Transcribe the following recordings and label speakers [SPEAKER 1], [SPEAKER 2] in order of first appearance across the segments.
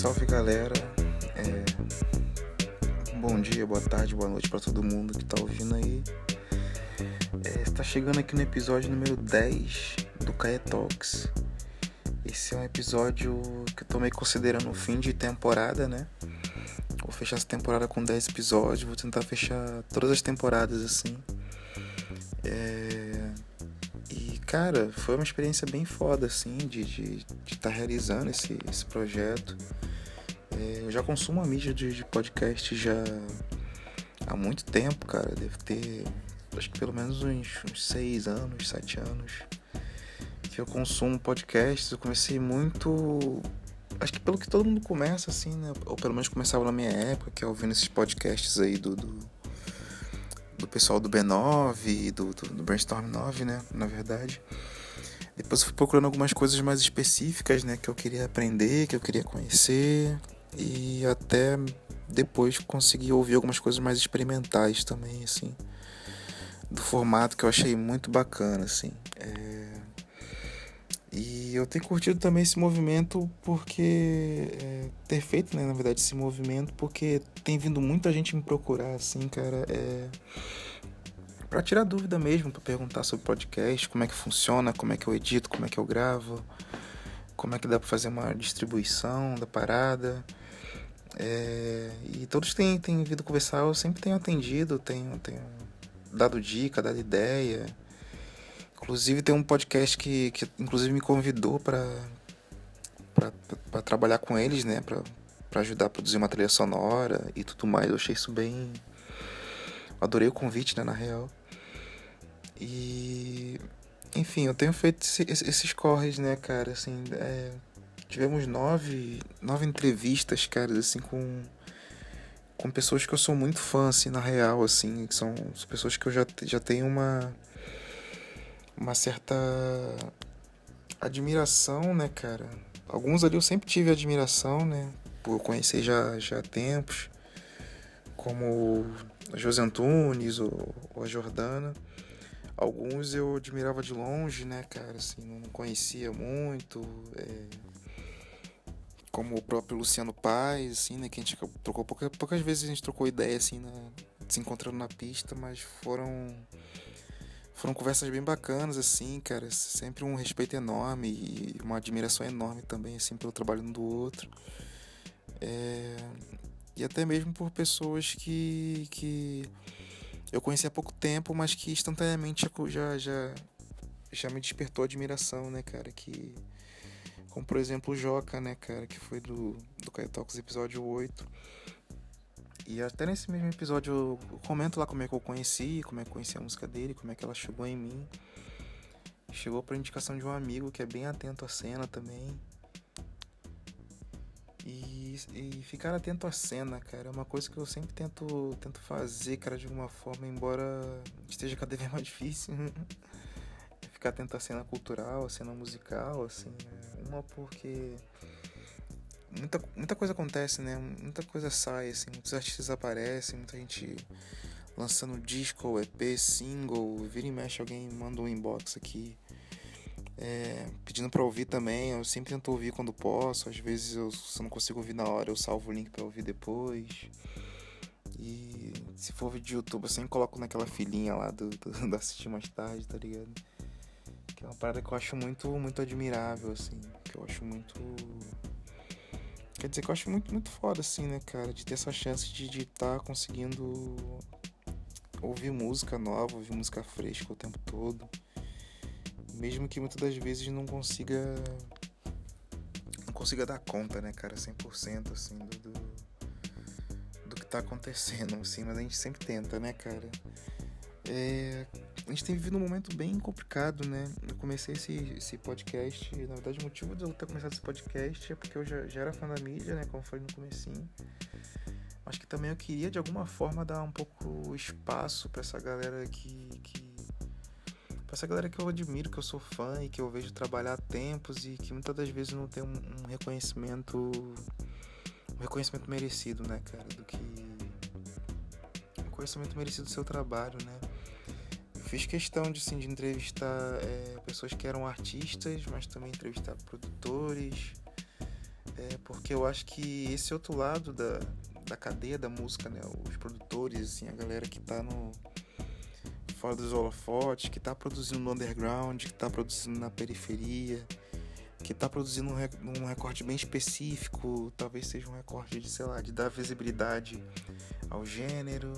[SPEAKER 1] Salve galera, é... bom dia, boa tarde, boa noite para todo mundo que tá ouvindo aí. É, está chegando aqui no episódio número 10 do Cae Talks. Esse é um episódio que eu tô meio considerando o fim de temporada, né? Vou fechar essa temporada com 10 episódios, vou tentar fechar todas as temporadas assim. É... E cara, foi uma experiência bem foda assim de estar de, de tá realizando esse, esse projeto. É, eu já consumo a mídia de, de podcast já há muito tempo, cara. Deve ter acho que pelo menos uns, uns seis anos, sete anos que eu consumo podcasts. Eu comecei muito. Acho que pelo que todo mundo começa, assim, né? Ou pelo menos começava na minha época, que é ouvindo esses podcasts aí do, do, do pessoal do B9, do, do, do Brainstorm 9, né? Na verdade. Depois eu fui procurando algumas coisas mais específicas, né? Que eu queria aprender, que eu queria conhecer. E até depois consegui ouvir algumas coisas mais experimentais também, assim do formato que eu achei muito bacana, assim. É... E eu tenho curtido também esse movimento porque é, ter feito, né, na verdade, esse movimento porque tem vindo muita gente me procurar, assim, cara, é para tirar dúvida mesmo, para perguntar sobre podcast, como é que funciona, como é que eu edito, como é que eu gravo, como é que dá para fazer uma distribuição da parada. É, e todos têm, têm vindo conversar, eu sempre tenho atendido, tenho, tenho dado dica, dado ideia. Inclusive tem um podcast que, que inclusive me convidou para para trabalhar com eles, né, para ajudar a produzir uma trilha sonora e tudo mais. Eu achei isso bem adorei o convite, né, na real. E enfim, eu tenho feito esse, esses corres, né, cara, assim, é, tivemos nove, nove entrevistas, cara, assim, com com pessoas que eu sou muito fã, assim, na real, assim, que são pessoas que eu já, já tenho uma uma certa admiração, né, cara? Alguns ali eu sempre tive admiração, né? Por conhecer já, já há tempos, como a José Antunes ou, ou a Jordana. Alguns eu admirava de longe, né, cara? Assim, não conhecia muito. É como o próprio Luciano Paz, assim, né? Que a gente trocou poucas, poucas vezes a gente trocou ideia, assim, né, se encontrando na pista, mas foram foram conversas bem bacanas, assim, cara. Sempre um respeito enorme e uma admiração enorme também, assim, pelo trabalho um do outro. É... E até mesmo por pessoas que, que eu conheci há pouco tempo, mas que instantaneamente já, já, já me despertou admiração, né, cara? Que como por exemplo o Joca, né, cara, que foi do, do Talks episódio 8. E até nesse mesmo episódio eu comento lá como é que eu conheci, como é que eu conheci a música dele, como é que ela chegou em mim. Chegou por indicação de um amigo que é bem atento à cena também. E, e ficar atento à cena, cara, é uma coisa que eu sempre tento, tento fazer, cara, de alguma forma, embora esteja cada vez mais difícil. Ficar atento à cena cultural, à cena musical, assim, né? uma porque muita, muita coisa acontece, né? Muita coisa sai, assim, muitos artistas aparecem, muita gente lançando disco, EP, single, vira e mexe alguém manda um inbox aqui. É, pedindo para ouvir também, eu sempre tento ouvir quando posso, às vezes eu, se eu não consigo ouvir na hora, eu salvo o link para ouvir depois. E se for vídeo de YouTube, eu sempre coloco naquela filinha lá do, do, do assistir mais tarde, tá ligado? Que é uma parada que eu acho muito, muito admirável, assim. Que eu acho muito. Quer dizer, que eu acho muito, muito foda, assim, né, cara? De ter essa chance de estar tá conseguindo ouvir música nova, ouvir música fresca o tempo todo. Mesmo que muitas das vezes não consiga. Não consiga dar conta, né, cara, 100% assim, do, do, do que tá acontecendo, assim, mas a gente sempre tenta, né, cara? É, a gente tem vivido um momento bem complicado, né? Eu comecei esse, esse podcast, na verdade o motivo de eu ter começado esse podcast é porque eu já, já era fã da mídia, né? Como falei no comecinho. Mas que também eu queria de alguma forma dar um pouco espaço para essa galera que, que pra essa galera que eu admiro, que eu sou fã e que eu vejo trabalhar há tempos e que muitas das vezes não tem um, um reconhecimento um reconhecimento merecido, né, cara, do que um reconhecimento merecido do seu trabalho, né? Fiz questão de, assim, de entrevistar é, pessoas que eram artistas, mas também entrevistar produtores, É porque eu acho que esse outro lado da, da cadeia da música, né? Os produtores, assim, a galera que tá no fora dos holofotes, que tá produzindo no underground, que tá produzindo na periferia, que tá produzindo um, um recorte bem específico, talvez seja um recorte de, sei lá, de dar visibilidade ao gênero,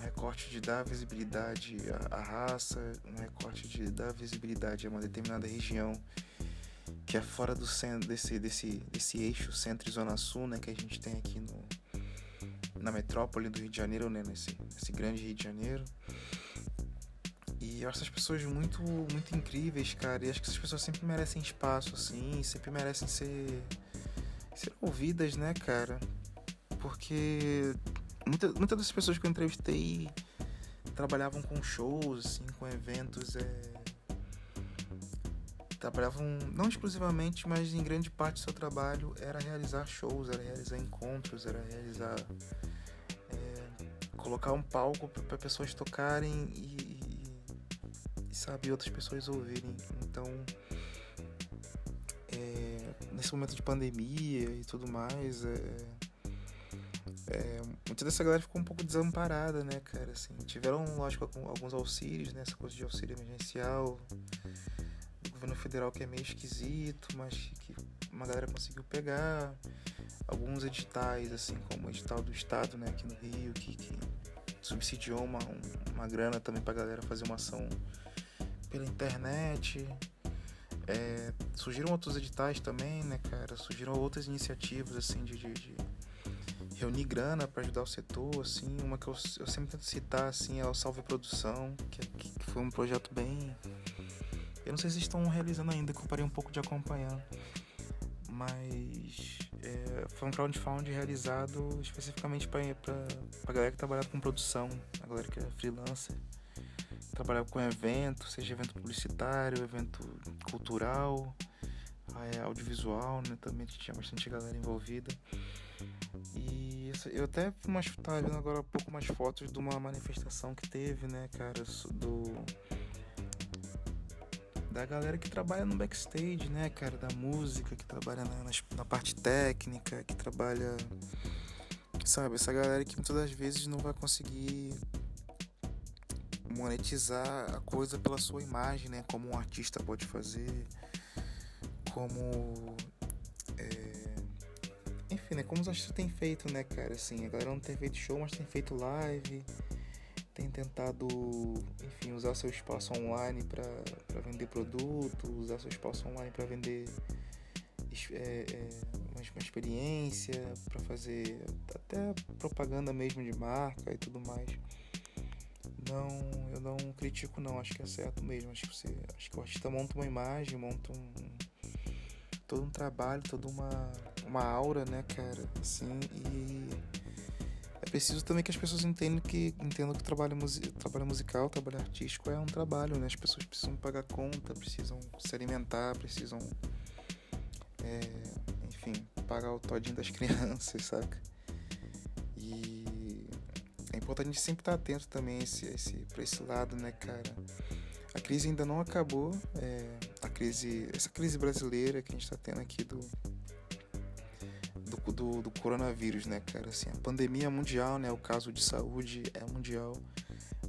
[SPEAKER 1] recorte de dar visibilidade à, raça, um recorte de dar visibilidade a uma determinada região que é fora do centro desse, desse, desse eixo centro e zona sul, né, que a gente tem aqui no, na metrópole do Rio de Janeiro, né, nesse, nesse grande Rio de Janeiro. E essas pessoas muito, muito incríveis, cara. E acho que essas pessoas sempre merecem espaço, assim, sempre merecem ser, ser ouvidas, né, cara? Porque muitas muita das pessoas que eu entrevistei trabalhavam com shows, assim, com eventos. É, trabalhavam não exclusivamente, mas em grande parte do seu trabalho era realizar shows, era realizar encontros, era realizar é, colocar um palco para pessoas tocarem e, e, sabe outras pessoas ouvirem. Então é, nesse momento de pandemia e tudo mais, é, é, muita dessa galera ficou um pouco desamparada, né, cara? Assim, tiveram, lógico, alguns auxílios, né? Essa coisa de auxílio emergencial governo federal que é meio esquisito, mas que uma galera conseguiu pegar. Alguns editais, assim como o edital do Estado, né, aqui no Rio, que, que subsidiou uma, uma grana também pra galera fazer uma ação pela internet. É, surgiram outros editais também, né, cara? Surgiram outras iniciativas, assim, de, de, de reunir grana para ajudar o setor, assim. Uma que eu, eu sempre tento citar, assim, é o Salve Produção, que, que foi um projeto bem eu não sei se estão realizando ainda, que eu parei um pouco de acompanhar. Mas é, foi um crowdfunding realizado especificamente para a galera que trabalha com produção, a galera que é freelancer, trabalha com evento, seja evento publicitário, evento cultural, é, audiovisual, né? Também tinha bastante galera envolvida. Eu até estava vendo agora um pouco mais fotos de uma manifestação que teve, né, cara, do da galera que trabalha no backstage, né, cara, da música, que trabalha na, na, na parte técnica, que trabalha. Sabe, essa galera que muitas das vezes não vai conseguir monetizar a coisa pela sua imagem, né? Como um artista pode fazer, como. Enfim, né? Como os artistas têm feito, né, cara? Assim, a galera não tem feito show, mas tem feito live tem tentado, enfim, usar seu espaço online para vender produto, usar seu espaço online para vender é, é, uma, uma experiência, para fazer até propaganda mesmo de marca e tudo mais. Não, eu não critico não, acho que é certo mesmo. Acho que você, acho que o artista monta uma imagem, monta um todo um trabalho, toda uma uma aura, né, cara, assim, e é preciso também que as pessoas entendam que entendam que trabalho, trabalho musical, trabalho artístico é um trabalho, né? As pessoas precisam pagar conta, precisam se alimentar, precisam, é, enfim, pagar o todinho das crianças, saca? E é importante a gente sempre estar atento também esse, esse, pra esse lado, né, cara? A crise ainda não acabou, é, a crise, essa crise brasileira que a gente está tendo aqui do do, do, coronavírus, né, cara? Assim, a pandemia é mundial, né? O caso de saúde é mundial.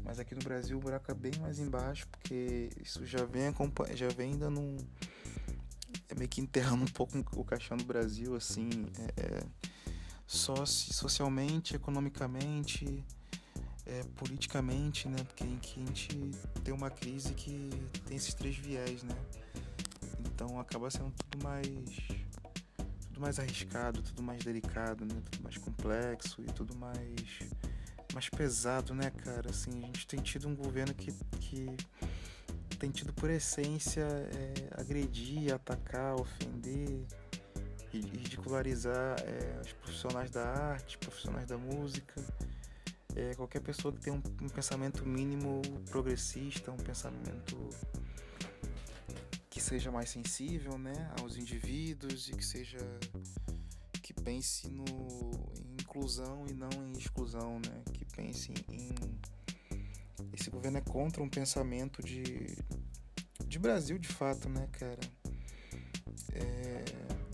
[SPEAKER 1] Mas aqui no Brasil o buraco é bem mais embaixo, porque isso já vem, já vem dando um. É meio que enterrando um pouco o caixão do Brasil, assim. É, é, socialmente, economicamente, é, politicamente, né? Porque a gente tem uma crise que tem esses três viés, né? Então acaba sendo tudo mais mais arriscado, tudo mais delicado, né? Tudo mais complexo e tudo mais mais pesado, né, cara? Assim, a gente tem tido um governo que, que tem tido por essência é, agredir, atacar, ofender ridicularizar é, os profissionais da arte, profissionais da música, é, qualquer pessoa que tem um, um pensamento mínimo progressista, um pensamento que seja mais sensível, né, aos indivíduos e que seja que pense no em inclusão e não em exclusão, né, que pense em esse governo é contra um pensamento de de Brasil de fato, né, cara? É,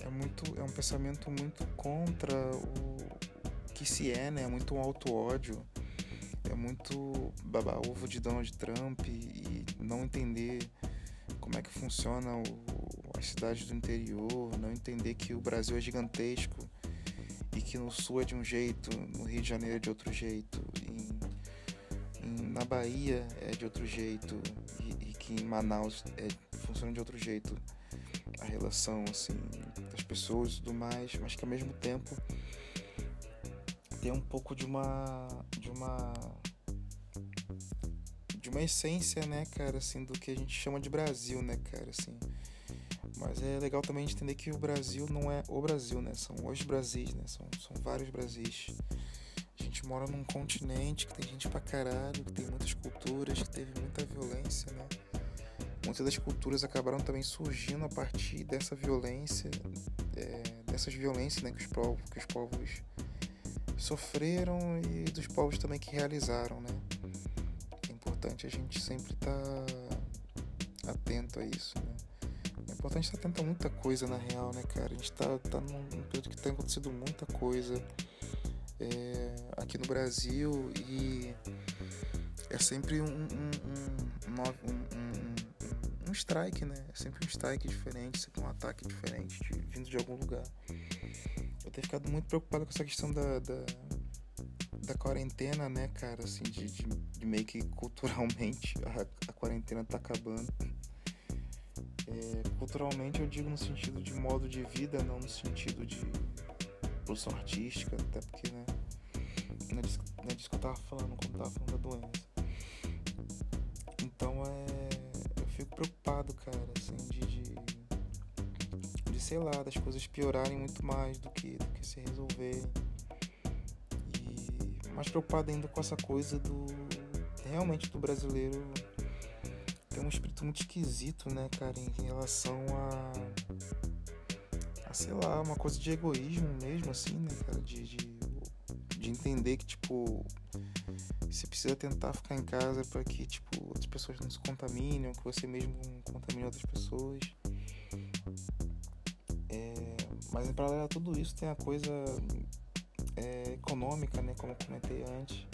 [SPEAKER 1] é muito é um pensamento muito contra o que se é, né? É muito um auto-ódio. É muito baba-ovo de Donald Trump e não entender como é que funciona o, as cidades do interior, não entender que o Brasil é gigantesco e que no sul é de um jeito, no Rio de Janeiro é de outro jeito, em, em, na Bahia é de outro jeito e, e que em Manaus é, funciona de outro jeito a relação assim das pessoas e tudo mais, mas que ao mesmo tempo tem um pouco de uma de uma uma essência, né, cara, assim, do que a gente chama de Brasil, né, cara, assim. Mas é legal também entender que o Brasil não é o Brasil, né? São os Brasis, né? São, são vários Brasis. A gente mora num continente que tem gente pra caralho, que tem muitas culturas, que teve muita violência, né? Muitas das culturas acabaram também surgindo a partir dessa violência, é, dessas violências né, que, os povos, que os povos sofreram e dos povos também que realizaram, né? Importante a gente sempre estar tá atento a isso, né? É importante estar atento a muita coisa na real, né, cara? A gente tá, tá num período que tem acontecido muita coisa é, aqui no Brasil e é sempre um, um, um, um, um strike, né? É sempre um strike diferente, sempre um ataque diferente, de, vindo de algum lugar eu tenho ficado muito preocupado com essa questão da, da, da quarentena, né, cara? Assim, de, de, de meio que culturalmente a, a quarentena tá acabando. É, culturalmente eu digo no sentido de modo de vida, não no sentido de produção artística, até porque, né? Não é disso, não é disso que eu tava falando quando tava falando da doença. Então é. Eu fico preocupado, cara, assim, de, de de, sei lá, das coisas piorarem muito mais do que, do que se resolverem. Mais preocupado ainda com essa coisa do. Realmente do brasileiro tem um espírito muito esquisito, né, cara, em relação a. a sei lá, uma coisa de egoísmo mesmo, assim, né, cara, de, de, de entender que, tipo você precisa tentar ficar em casa para que tipo outras pessoas não se contaminem, que você mesmo contamine outras pessoas. Mas em paralelo a tudo isso tem a coisa é, econômica, né? Como eu comentei antes.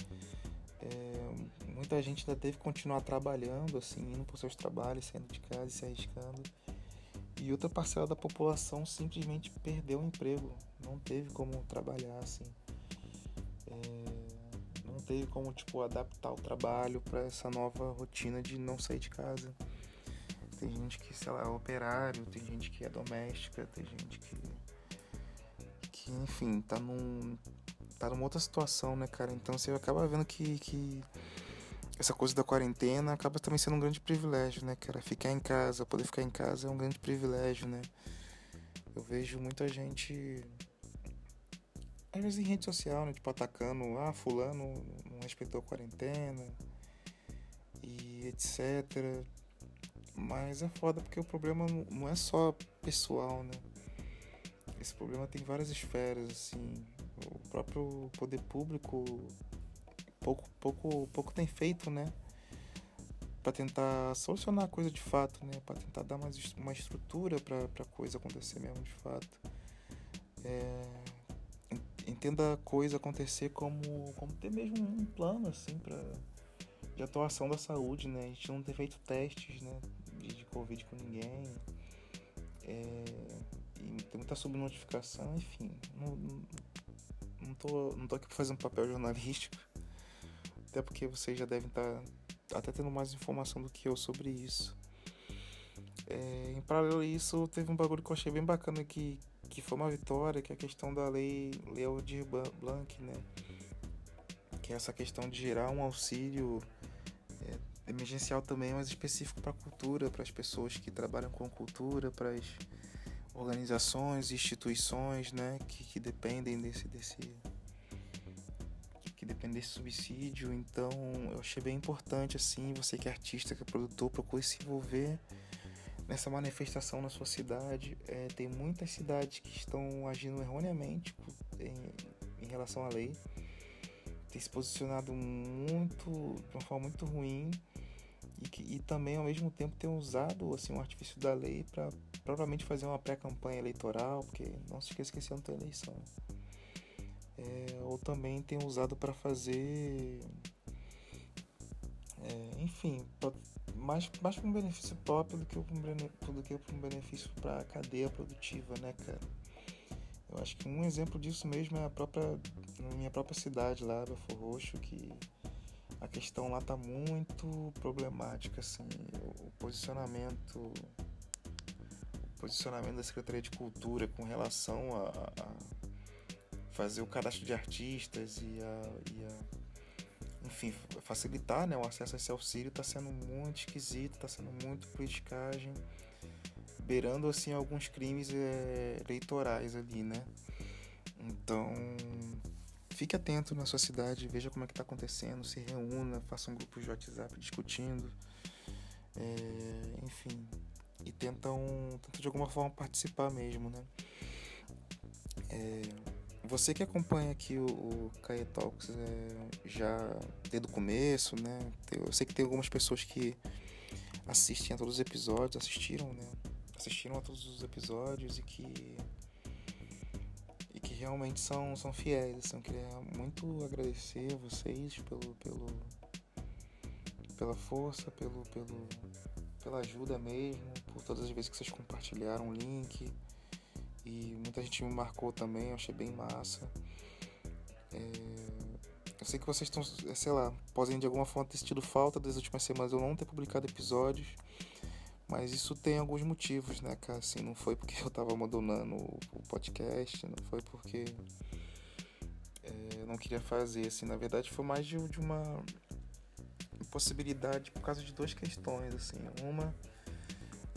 [SPEAKER 1] É, muita gente ainda teve que continuar trabalhando, assim, indo para os seus trabalhos, saindo de casa e se arriscando. E outra parcela da população simplesmente perdeu o emprego, não teve como trabalhar, assim. É, não teve como, tipo, adaptar o trabalho para essa nova rotina de não sair de casa. Tem gente que, sei lá, é operário, tem gente que é doméstica, tem gente que que, enfim, tá num. Tá numa outra situação, né, cara? Então você acaba vendo que, que essa coisa da quarentena acaba também sendo um grande privilégio, né, cara? Ficar em casa, poder ficar em casa é um grande privilégio, né? Eu vejo muita gente. Às vezes em rede social, né? Tipo, atacando, ah, fulano não respeitou a quarentena e etc. Mas é foda porque o problema não é só pessoal, né? esse problema tem várias esferas, assim. Próprio poder público pouco, pouco, pouco tem feito, né? Para tentar solucionar a coisa de fato, né? Para tentar dar mais uma estrutura para a coisa acontecer mesmo de fato. É, entenda a coisa acontecer como, como ter mesmo um plano, assim, para de atuação da saúde, né? A gente não tem feito testes, né? De, de Covid com ninguém. É, tem muita subnotificação, enfim. Não, não, tô, não tô aqui pra fazer um papel jornalístico. Até porque vocês já devem estar tá até tendo mais informação do que eu sobre isso. É, em paralelo a isso, teve um bagulho que eu achei bem bacana que, que foi uma vitória, que é a questão da lei Leodir Blanc, né? Que é essa questão de gerar um auxílio é, emergencial também, mas específico para cultura, para as pessoas que trabalham com cultura, para as organizações, instituições, né, que, que dependem desse, desse que dependem desse subsídio. Então, eu achei bem importante assim, você que é artista, que é produtor, procure se envolver nessa manifestação na sua cidade. É, tem muitas cidades que estão agindo erroneamente em, em relação à lei. Tem se posicionado muito, de uma forma muito ruim e, que, e também ao mesmo tempo ter usado assim um artifício da lei para provavelmente fazer uma pré-campanha eleitoral, porque não se esqueça que esse ano tem eleição. É, ou também tem usado para fazer é, enfim, mais, mais para um benefício próprio do que que um benefício para a cadeia produtiva, né, cara? Eu acho que um exemplo disso mesmo é a própria, minha própria cidade lá, Belfor Roxo, que a questão lá tá muito problemática, assim, o, posicionamento posicionamento da Secretaria de Cultura com relação a, a fazer o cadastro de artistas e a, e a enfim, facilitar né, o acesso a esse auxílio está sendo muito esquisito, está sendo muito politicagem, beirando assim alguns crimes é, eleitorais ali, né? Então, fique atento na sua cidade, veja como é que está acontecendo, se reúna, faça um grupo de WhatsApp discutindo, é, enfim, e tentam, tentam de alguma forma participar mesmo, né? É, você que acompanha aqui o, o Kaye Talks é, já desde o começo, né? Eu sei que tem algumas pessoas que assistem a todos os episódios, assistiram, né? Assistiram a todos os episódios e que realmente são, são fiéis. Assim, eu queria muito agradecer vocês pelo, pelo pela força, pelo, pelo pela ajuda mesmo, por todas as vezes que vocês compartilharam o link e muita gente me marcou também, eu achei bem massa. É... Eu sei que vocês estão, sei lá, podem de alguma forma ter sentido falta das últimas semanas eu não ter publicado episódios. Mas isso tem alguns motivos, né, cara? Assim, não foi porque eu tava abandonando o podcast, não foi porque é, eu não queria fazer, assim. Na verdade, foi mais de, de uma possibilidade por causa de duas questões, assim. Uma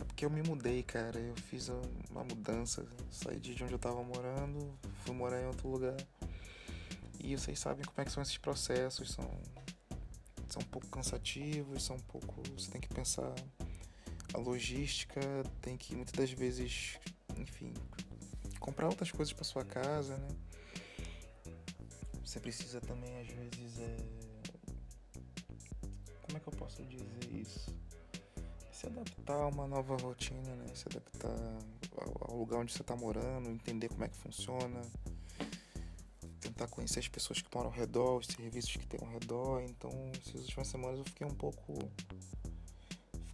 [SPEAKER 1] porque eu me mudei, cara. Eu fiz uma mudança. Saí de onde eu tava morando, fui morar em outro lugar. E vocês sabem como é que são esses processos. São, são um pouco cansativos, são um pouco. Você tem que pensar a logística, tem que muitas das vezes, enfim, comprar outras coisas para sua casa, né? Você precisa também, às vezes, é... como é que eu posso dizer isso? se adaptar a uma nova rotina, né? Se adaptar ao lugar onde você está morando, entender como é que funciona, tentar conhecer as pessoas que moram ao redor, os serviços que tem ao redor. Então, essas últimas semanas eu fiquei um pouco.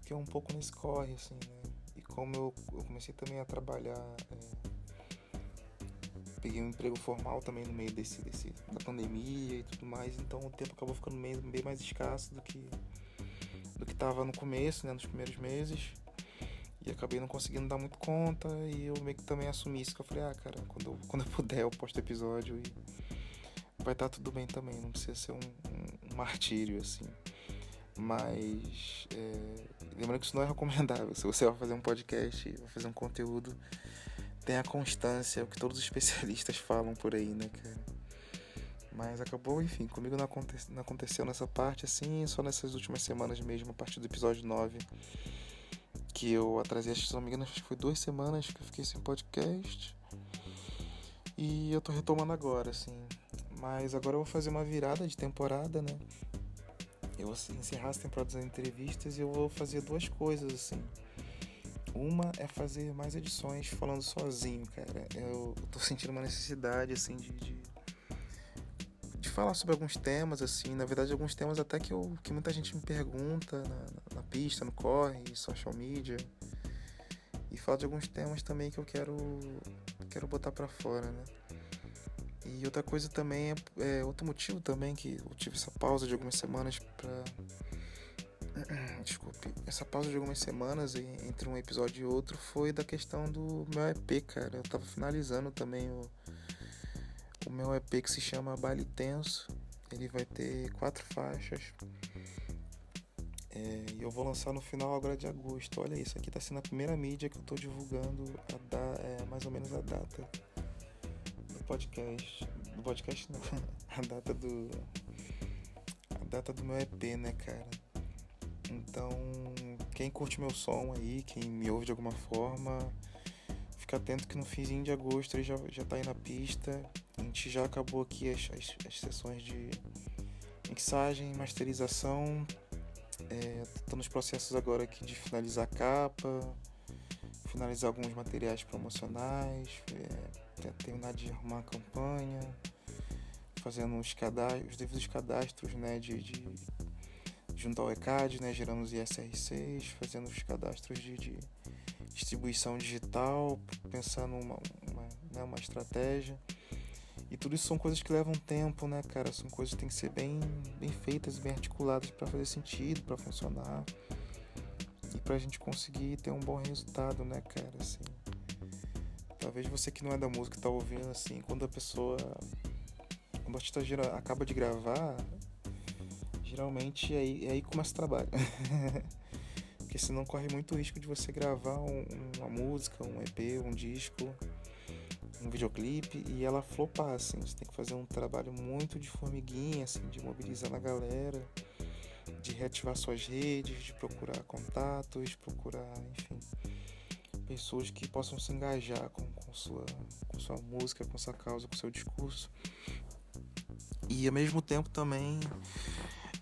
[SPEAKER 1] Fiquei um pouco nesse corre, assim, né? E como eu, eu comecei também a trabalhar. É, peguei um emprego formal também no meio desse, desse, da pandemia e tudo mais, então o tempo acabou ficando meio, bem mais escasso do que do que estava no começo, né, nos primeiros meses. E acabei não conseguindo dar muito conta e eu meio que também assumi isso, que eu falei, ah, cara, quando eu, quando eu puder eu posto episódio e vai estar tá tudo bem também, não precisa ser um, um, um martírio, assim. Mas, é, lembrando que isso não é recomendável, se você vai fazer um podcast, vai fazer um conteúdo, tenha constância, é o que todos os especialistas falam por aí, né, cara. Mas acabou, enfim, comigo não, aconte não aconteceu nessa parte assim, só nessas últimas semanas mesmo, a partir do episódio 9, que eu atrasei, se não me engano, acho que foi duas semanas que eu fiquei sem podcast. E eu tô retomando agora, assim. Mas agora eu vou fazer uma virada de temporada, né? Eu vou encerrar as temporadas das entrevistas e eu vou fazer duas coisas, assim. Uma é fazer mais edições falando sozinho, cara. Eu tô sentindo uma necessidade, assim, de, de falar sobre alguns temas, assim, na verdade, alguns temas até que, eu, que muita gente me pergunta na, na pista, no corre, social media. E falar de alguns temas também que eu quero, quero botar para fora, né? E outra coisa também é, é, outro motivo também que eu tive essa pausa de algumas semanas para desculpe, essa pausa de algumas semanas entre um episódio e outro foi da questão do meu EP, cara. Eu tava finalizando também o o meu EP que se chama Baile Tenso. Ele vai ter quatro faixas. É, e eu vou lançar no final agora de agosto. Olha isso, aqui tá sendo a primeira mídia que eu tô divulgando a da, é, mais ou menos a data do podcast. Do podcast não, a data do. A data do meu EP, né, cara? Então, quem curte meu som aí, quem me ouve de alguma forma, fica atento que no finzinho de agosto ele já, já tá aí na pista. A gente já acabou aqui as, as, as sessões de mixagem, masterização É, tô nos processos agora aqui de finalizar a capa, finalizar alguns materiais promocionais, é, terminar de arrumar a campanha, fazendo os, cadastros, os devidos cadastros né, de, de junto ao ECAD, né, gerando os ISR6, fazendo os cadastros de, de distribuição digital, pensando uma, uma, né, uma estratégia. E tudo isso são coisas que levam tempo, né, cara? São coisas que têm que ser bem, bem feitas, bem articuladas para fazer sentido, para funcionar. E pra gente conseguir ter um bom resultado, né, cara? Assim, talvez você que não é da música tá ouvindo assim, quando a pessoa quando o artista acaba de gravar, geralmente é aí, é aí começa o trabalho. Porque senão corre muito risco de você gravar um, uma música, um EP, um disco um videoclipe e ela flopar, assim. Você tem que fazer um trabalho muito de formiguinha, assim, de mobilizar na galera, de reativar suas redes, de procurar contatos, procurar, enfim, pessoas que possam se engajar com, com, sua, com sua música, com sua causa, com seu discurso. E ao mesmo tempo também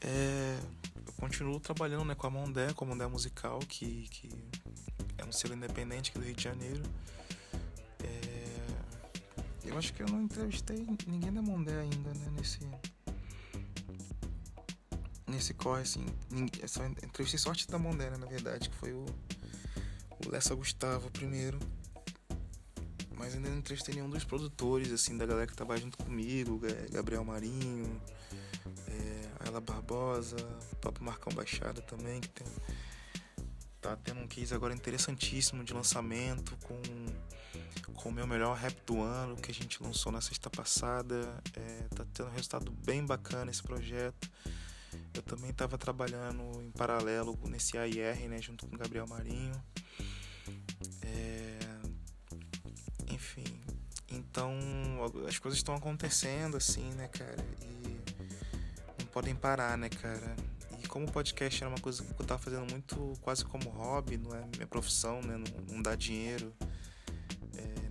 [SPEAKER 1] é, eu continuo trabalhando né, com a Mondé, com a Mondé Musical, que, que é um selo independente aqui do Rio de Janeiro. Eu acho que eu não entrevistei ninguém da Mondé ainda, né? Nesse. Nesse corre, assim. Só entrevistei sorte da Mondé, né, na verdade, que foi o. O Lessa Gustavo primeiro. Mas ainda não entrevistei nenhum dos produtores, assim, da galera que trabalha junto comigo, Gabriel Marinho, é, Ela Barbosa, o próprio Marcão Baixada também, que tem. Tá tendo um case agora interessantíssimo de lançamento com com o meu melhor rap do ano que a gente lançou na sexta passada. É, tá tendo um resultado bem bacana esse projeto. Eu também estava trabalhando em paralelo nesse AIR, né, junto com o Gabriel Marinho. É, enfim, então as coisas estão acontecendo assim, né, cara? E não podem parar, né, cara? E como o podcast era uma coisa que eu tava fazendo muito quase como hobby, não é minha profissão, né? Não, não dá dinheiro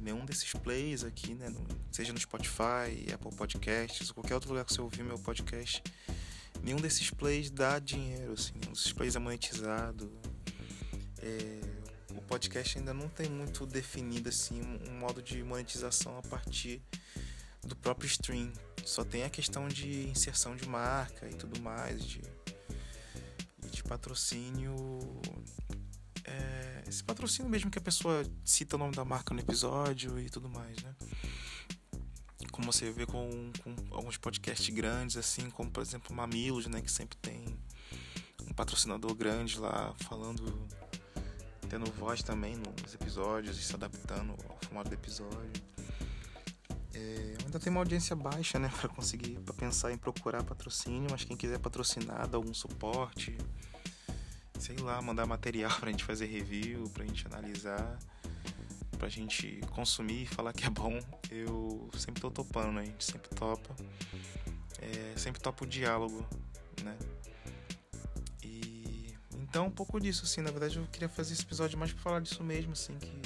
[SPEAKER 1] nenhum desses plays aqui, né? No, seja no Spotify, Apple Podcasts, qualquer outro lugar que você ouvir meu podcast, nenhum desses plays dá dinheiro, assim, nenhum desses plays é monetizado. É, podcast ainda não tem muito definido assim um, modo de monetização a partir do próprio stream. Só tem a questão de inserção de marca e tudo mais, de, de patrocínio é, esse patrocínio mesmo que a pessoa cita o nome da marca no episódio e tudo mais, né? Como você vê com, com alguns podcasts grandes, assim, como por exemplo Mamilos, né? Que sempre tem um patrocinador grande lá falando, tendo voz também nos episódios e se adaptando ao formato do episódio. É, ainda tem uma audiência baixa, né, para conseguir, para pensar em procurar patrocínio, mas quem quiser patrocinar, dar algum suporte, sei lá, mandar material pra gente fazer review, pra gente analisar, pra gente consumir e falar que é bom, eu sempre tô topando, né? A gente sempre topa. É, sempre topa o diálogo, né? Então um pouco disso, assim, na verdade eu queria fazer esse episódio mais pra falar disso mesmo, assim, que.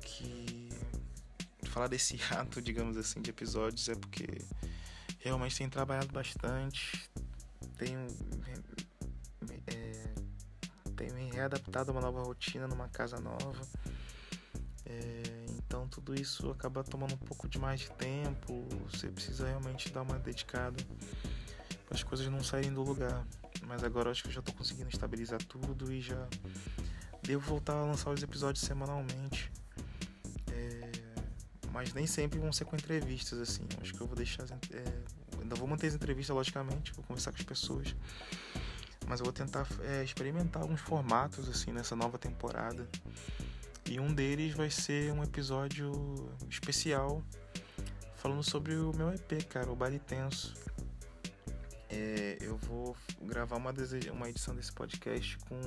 [SPEAKER 1] que. falar desse ato, digamos assim, de episódios é porque realmente tenho trabalhado bastante, tenho tenho me readaptado a uma nova rotina numa casa nova. É, então tudo isso acaba tomando um pouco de mais de tempo. Você precisa realmente dar uma dedicada para as coisas não saírem do lugar. Mas agora acho que eu já estou conseguindo estabilizar tudo e já devo voltar a lançar os episódios semanalmente. É, mas nem sempre vão ser com entrevistas assim. Acho que eu vou deixar. É, ainda vou manter as entrevistas, logicamente, vou conversar com as pessoas mas eu vou tentar é, experimentar alguns formatos assim nessa nova temporada. E um deles vai ser um episódio especial falando sobre o meu EP, cara, o Baile Tenso. É, eu vou gravar uma, uma edição desse podcast com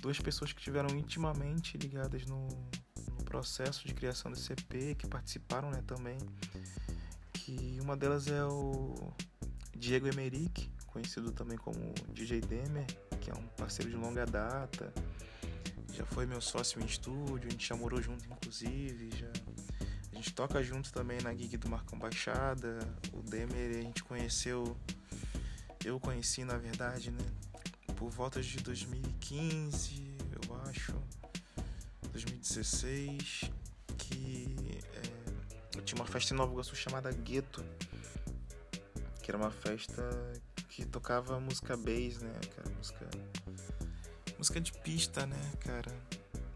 [SPEAKER 1] duas pessoas que estiveram intimamente ligadas no, no, processo de criação desse EP, que participaram né, também. Que uma delas é o Diego Emerick, conhecido também como DJ Demer, que é um parceiro de longa data. Já foi meu sócio em estúdio, a gente já morou junto, inclusive. Já... A gente toca junto também na gig do Marcão Baixada. O Demer a gente conheceu. Eu conheci, na verdade, né? Por volta de 2015, eu acho, 2016, que é, eu tinha uma festa em Nova Iguaçu chamada Gueto, que era uma festa que tocava música bass, né, cara? Música, música de pista, né, cara?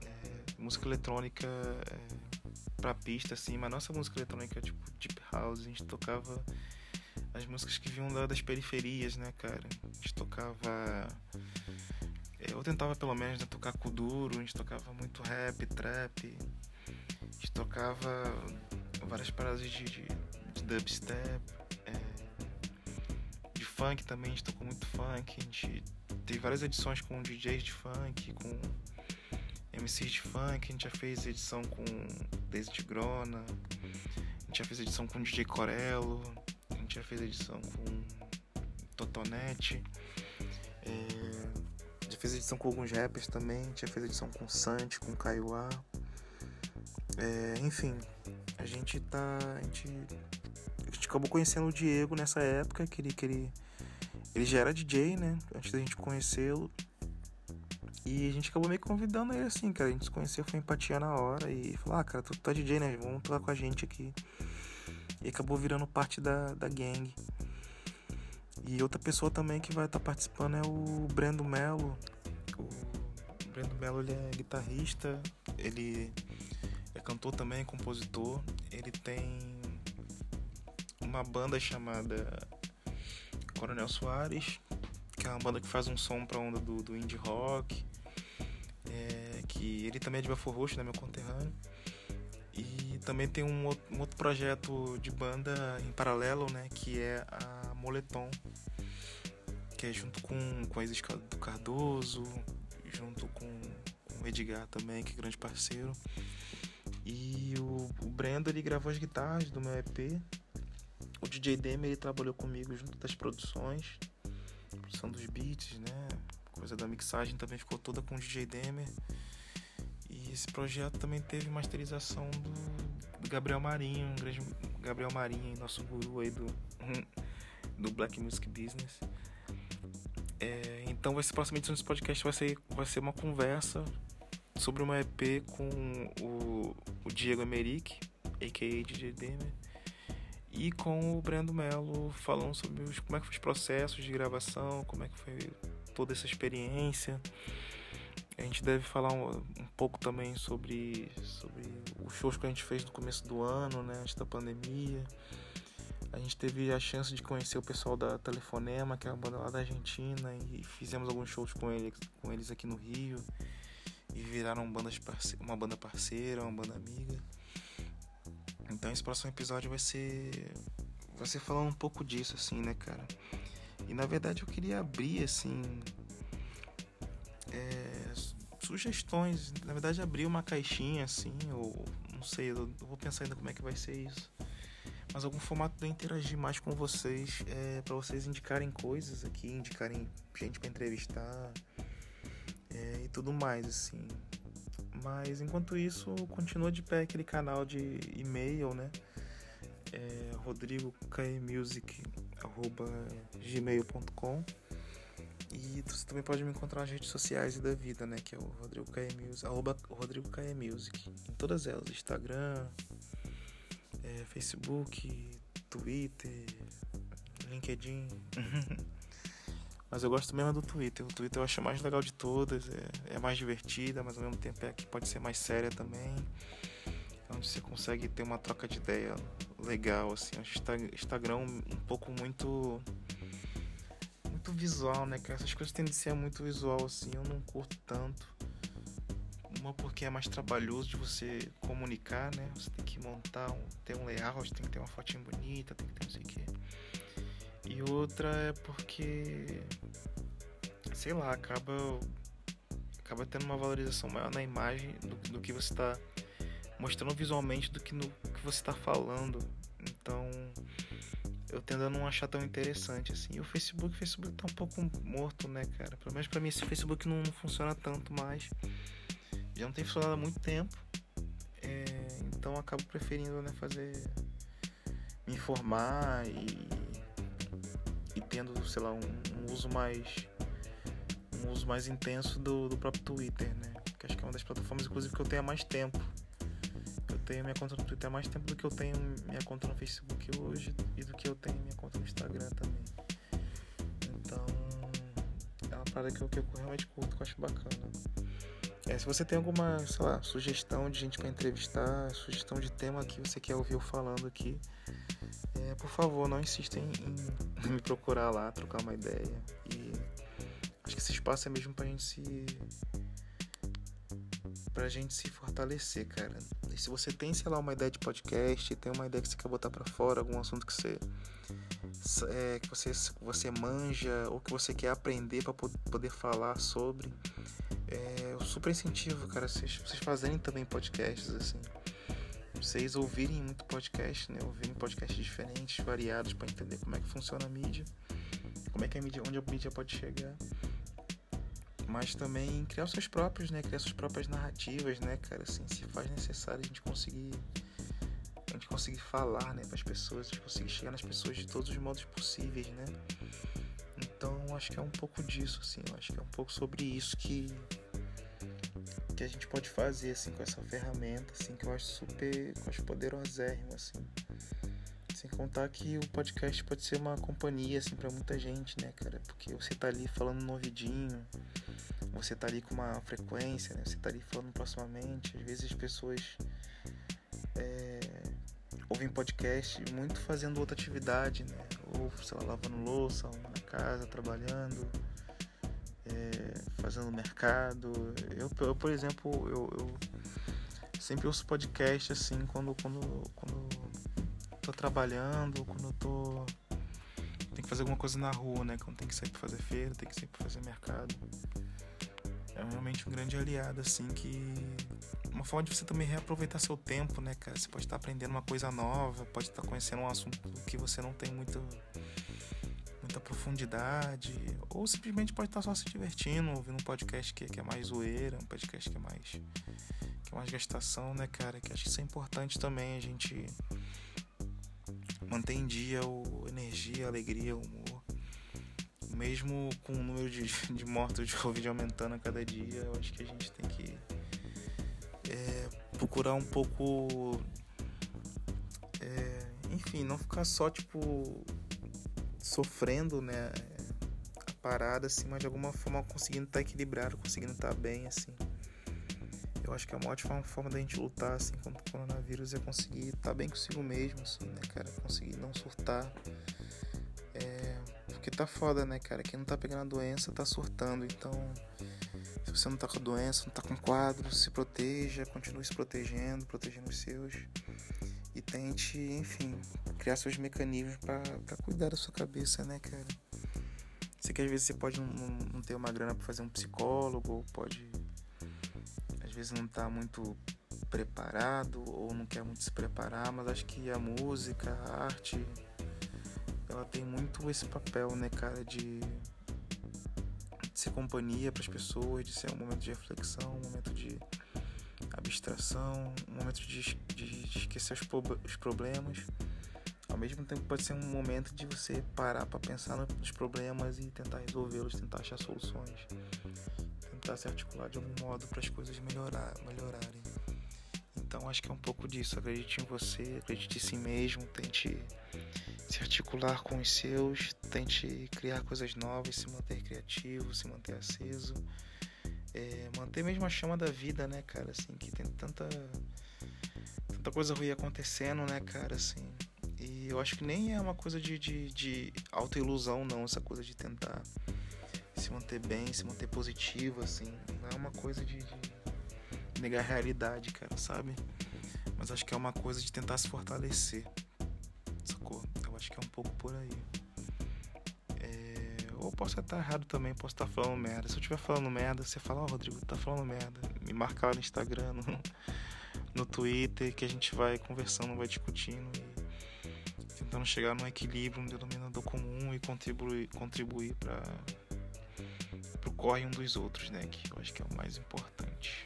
[SPEAKER 1] É, música eletrônica é, pra pista, assim, mas nossa música eletrônica, tipo, deep house, a gente tocava as músicas que vinham das periferias, né, cara? A gente tocava. É, eu tentava pelo menos né, tocar kuduro, a gente tocava muito rap, trap, a gente tocava várias paradas de, de, de dubstep, é, de funk também, a gente tocou muito funk, a gente teve várias edições com DJs de funk, com MCs de funk, a gente já fez edição com Daisy Grona, a gente já fez edição com DJ Corello, gente já fez edição com Totonete. É, já fez edição com alguns rappers também. Já fez edição com Santi, com Kaiowá. É, enfim, a gente tá. A gente, a gente acabou conhecendo o Diego nessa época, que ele, que ele, ele já era DJ, né? Antes da gente conhecê-lo. E a gente acabou meio convidando ele assim, cara. A gente se conheceu, foi empatia na hora e falou: Ah, cara, tu tá DJ, né? Vamos tocar com a gente aqui e acabou virando parte da, da gang. E outra pessoa também que vai estar tá participando é o Brendo Melo. O Brendo Melo ele é guitarrista, ele é cantor também, compositor. Ele tem uma banda chamada Coronel Soares, que é uma banda que faz um som pra onda do, do indie rock. É, que ele também é de Belfort Roxo, né, meu conterrâneo. E também tem um outro, um outro projeto de banda em paralelo, né? Que é a Moletom. Que é junto com, com a Isis do Cardoso, junto com, com o Edgar também, que é grande parceiro. E o, o Brendo ele gravou as guitarras do meu EP. O DJ Demer ele trabalhou comigo junto das produções, produção dos beats, né? Coisa da mixagem também ficou toda com o DJ Demer esse projeto também teve masterização do, Gabriel Marinho, um grande Gabriel Marinho, nosso guru aí do, do Black Music Business. É, então vai ser próxima edição desse podcast vai ser, vai ser uma conversa sobre uma EP com o, o Diego Emerick, a.k.a. DJ Demer, e com o Brendo Melo falando sobre os, como é que foi os processos de gravação, como é que foi toda essa experiência. A gente deve falar um, um, pouco também sobre, sobre os shows que a gente fez no começo do ano, né, antes da pandemia. A gente teve a chance de conhecer o pessoal da Telefonema, que é uma banda lá da Argentina, e fizemos alguns shows com eles, com eles aqui no Rio. E viraram bandas uma banda parceira, uma banda amiga. Então esse próximo episódio vai ser. Vai ser falando um pouco disso, assim, né, cara? E na verdade eu queria abrir, assim, sugestões. Na verdade, abrir uma caixinha assim, ou não sei, eu vou pensar ainda como é que vai ser isso. Mas algum formato de interagir mais com vocês, é, para vocês indicarem coisas aqui, indicarem gente para entrevistar é, e tudo mais, assim. Mas enquanto isso, continua de pé aquele canal de e-mail, né? É, rodrigokmusic.gmail.com e você também pode me encontrar nas redes sociais e da vida, né? Que é o Rodrigo K. Music, arroba Rodrigo K. Music. Em todas elas, Instagram, é, Facebook, Twitter, LinkedIn. mas eu gosto mesmo do Twitter. O Twitter eu acho mais legal de todas. É, é mais divertida, mas ao mesmo tempo é que pode ser mais séria também. É onde você consegue ter uma troca de ideia legal, assim. Acho Instagram um pouco muito muito visual, né, cara? Essas coisas tendem a ser muito visual, assim, eu não curto tanto. Uma porque é mais trabalhoso de você comunicar, né? Você tem que montar, um, ter um layout, tem que ter uma fotinha bonita, tem que ter não sei o quê. E outra é porque, sei lá, acaba, acaba tendo uma valorização maior na imagem do, do que você está mostrando visualmente do que no que você está falando. Então, eu tendo a não achar tão interessante assim. E o Facebook, o Facebook tá um pouco morto, né, cara? Pelo menos pra mim esse Facebook não, não funciona tanto mais. Já não tem funcionado há muito tempo. É, então acabo preferindo né, fazer. me informar e, e tendo, sei lá, um, um uso mais um uso mais intenso do, do próprio Twitter, né? Que acho que é uma das plataformas, inclusive, que eu tenho há mais tempo. Tenho minha conta no Twitter há mais tempo do que eu tenho minha conta no Facebook hoje e do que eu tenho minha conta no Instagram também. Então, é uma parada que eu, que eu realmente curto, que eu acho bacana. É, se você tem alguma, sei lá, sugestão de gente para entrevistar, sugestão de tema que você quer ouvir eu falando aqui, é, por favor, não insista em, em, me procurar lá, trocar uma ideia. E acho que esse espaço é mesmo pra gente se. pra gente se fortalecer, cara. E se você tem, sei lá, uma ideia de podcast, tem uma ideia que você quer botar para fora, algum assunto que você. É, que você, você manja ou que você quer aprender para poder falar sobre. É, eu super incentivo, cara, vocês, vocês fazerem também podcasts, assim vocês ouvirem muito podcast, né? Ouvirem podcasts diferentes, variados, para entender como é que funciona a mídia, como é que a mídia, onde a mídia pode chegar. Mas também criar os seus próprios, né? Criar suas próprias narrativas, né, cara? Assim, se faz necessário a gente conseguir a gente conseguir falar, né, para as pessoas, a gente conseguir chegar nas pessoas de todos os modos possíveis, né? Então, acho que é um pouco disso, assim, acho que é um pouco sobre isso que que a gente pode fazer assim com essa ferramenta, assim, que eu acho super, eu acho poderosérrimo, assim. Sem contar que o podcast pode ser uma companhia assim para muita gente, né, cara? Porque você tá ali falando no ouvidinho, você tá ali com uma frequência, né? Você tá ali falando proximamente. Às vezes as pessoas é, ouvem podcast muito fazendo outra atividade, né? Ou, sei lá, lavando louça, na casa, trabalhando é, fazendo mercado. Eu, eu por exemplo, eu, eu, sempre ouço podcast assim quando, quando, quando tô trabalhando, quando eu tô. Tem que fazer alguma coisa na rua, né? Quando tem que sair pra fazer feira, tem que sair pra fazer mercado. É realmente um grande aliado, assim, que. Uma forma de você também reaproveitar seu tempo, né, cara? Você pode estar aprendendo uma coisa nova, pode estar conhecendo um assunto que você não tem muito muita profundidade, ou simplesmente pode estar só se divertindo, ouvindo um podcast que, que é mais zoeira, um podcast que é mais que é mais gastação, né, cara? Que acho que isso é importante também, a gente manter em dia o energia, alegria, o. Mesmo com o número de, de mortos de Covid aumentando a cada dia, eu acho que a gente tem que é, procurar um pouco. É, enfim, não ficar só tipo sofrendo, né? A parada, assim, mas de alguma forma conseguindo estar tá equilibrado, conseguindo estar tá bem, assim. Eu acho que é uma ótima forma da gente lutar, assim, contra o coronavírus é conseguir estar tá bem consigo mesmo, assim, né, cara? Conseguir não surtar. Porque tá foda, né, cara? Quem não tá pegando a doença tá surtando, então. Se você não tá com a doença, não tá com quadro, se proteja, continue se protegendo, protegendo os seus e tente, enfim, criar seus mecanismos para cuidar da sua cabeça, né, cara? Sei que às vezes você pode não, não ter uma grana para fazer um psicólogo, pode às vezes não tá muito preparado ou não quer muito se preparar, mas acho que a música, a arte, ela tem muito esse papel, né, cara, de, de ser companhia para as pessoas, de ser um momento de reflexão, um momento de abstração, um momento de, de, esquecer os, os, problemas. Ao mesmo tempo, pode ser um momento de você parar para pensar nos problemas e tentar resolvê-los, tentar achar soluções, tentar se articular de algum modo para as coisas melhorar, melhorarem. Então, acho que é um pouco disso. Acredite em você, acredite em si mesmo, tente se articular com os seus, tente criar coisas novas, se manter criativo, se manter aceso é, manter mesmo a chama da vida, né, cara, assim, que tem tanta tanta coisa ruim acontecendo, né, cara, assim. E eu acho que nem é uma coisa de, de, de autoilusão, não, essa coisa de tentar se manter bem, se manter positivo, assim. Não é uma coisa de, de negar a realidade, cara, sabe? Mas acho que é uma coisa de tentar se fortalecer, sacou? Acho que é um pouco por aí. Ou posso estar errado também, posso estar falando merda. Se eu estiver falando merda, você fala, ó, oh, Rodrigo, tá falando merda. Me marca lá no Instagram, no, no Twitter, que a gente vai conversando, vai discutindo e tentando chegar num equilíbrio, um denominador comum e contribuir, contribuir para o corre um dos outros, né? Que eu acho que é o mais importante.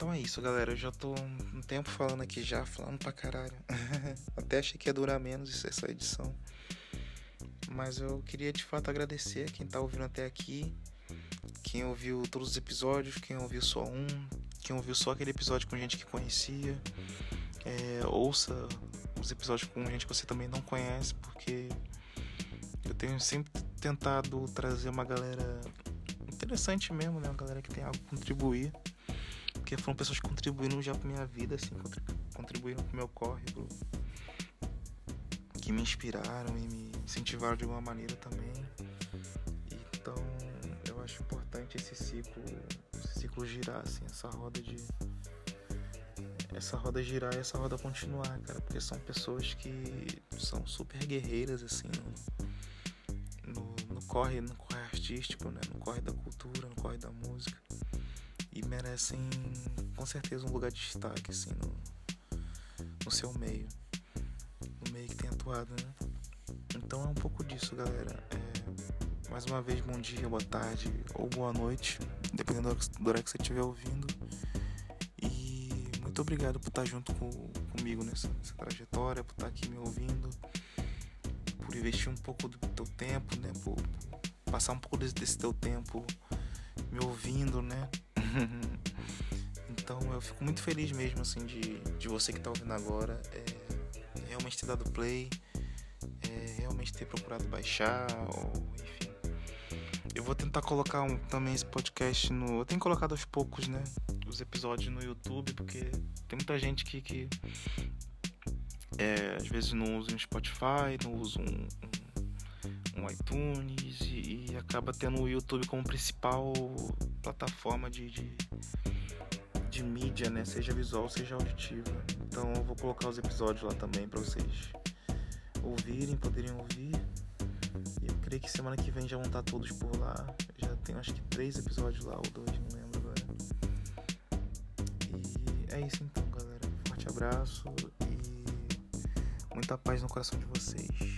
[SPEAKER 1] Então é isso, galera. Eu já tô um tempo falando aqui já, falando pra caralho. Até achei que ia durar menos essa edição. Mas eu queria de fato agradecer quem tá ouvindo até aqui. Quem ouviu todos os episódios, quem ouviu só um, quem ouviu só aquele episódio com gente que conhecia. É, ouça os episódios com gente que você também não conhece, porque eu tenho sempre tentado trazer uma galera interessante mesmo, né? Uma galera que tem algo a contribuir. Porque foram pessoas que contribuíram já pra minha vida, assim, contribuíram pro meu corre, que me inspiraram e me incentivaram de alguma maneira também. Então eu acho importante esse ciclo, esse ciclo girar, assim, essa roda de. Essa roda girar e essa roda continuar, cara, porque são pessoas que são super guerreiras, assim, no, no, no corre, no corre artístico, né? No corre da cultura, no corre da música. E merecem com certeza um lugar de destaque, assim, no, no seu meio. No meio que tem atuado, né? Então é um pouco disso, galera. É, mais uma vez, bom dia, boa tarde ou boa noite, dependendo do hora que você estiver ouvindo. E muito obrigado por estar junto com, comigo nessa, nessa trajetória, por estar aqui me ouvindo, por investir um pouco do teu tempo, né? Por, por passar um pouco desse, desse teu tempo me ouvindo, né? então eu fico muito feliz mesmo, assim, de, de você que está ouvindo agora. É, realmente ter dado play realmente ter procurado baixar, ou enfim. Eu vou tentar colocar um, também esse podcast no. Eu tenho colocado aos poucos, né? Os episódios no YouTube, porque tem muita gente que, que é, às vezes não usa um Spotify, não usa um, um, um iTunes e, e, acaba tendo o YouTube como principal plataforma de, de, de mídia, né? Seja visual, seja auditiva. Então eu vou colocar os episódios lá também para vocês ouvirem, poderem ouvir. E eu creio que semana que vem já vão estar todos por lá. Já tem acho que três episódios lá, ou dois, não lembro agora. E é isso então, galera. Forte abraço e muita paz no coração de vocês.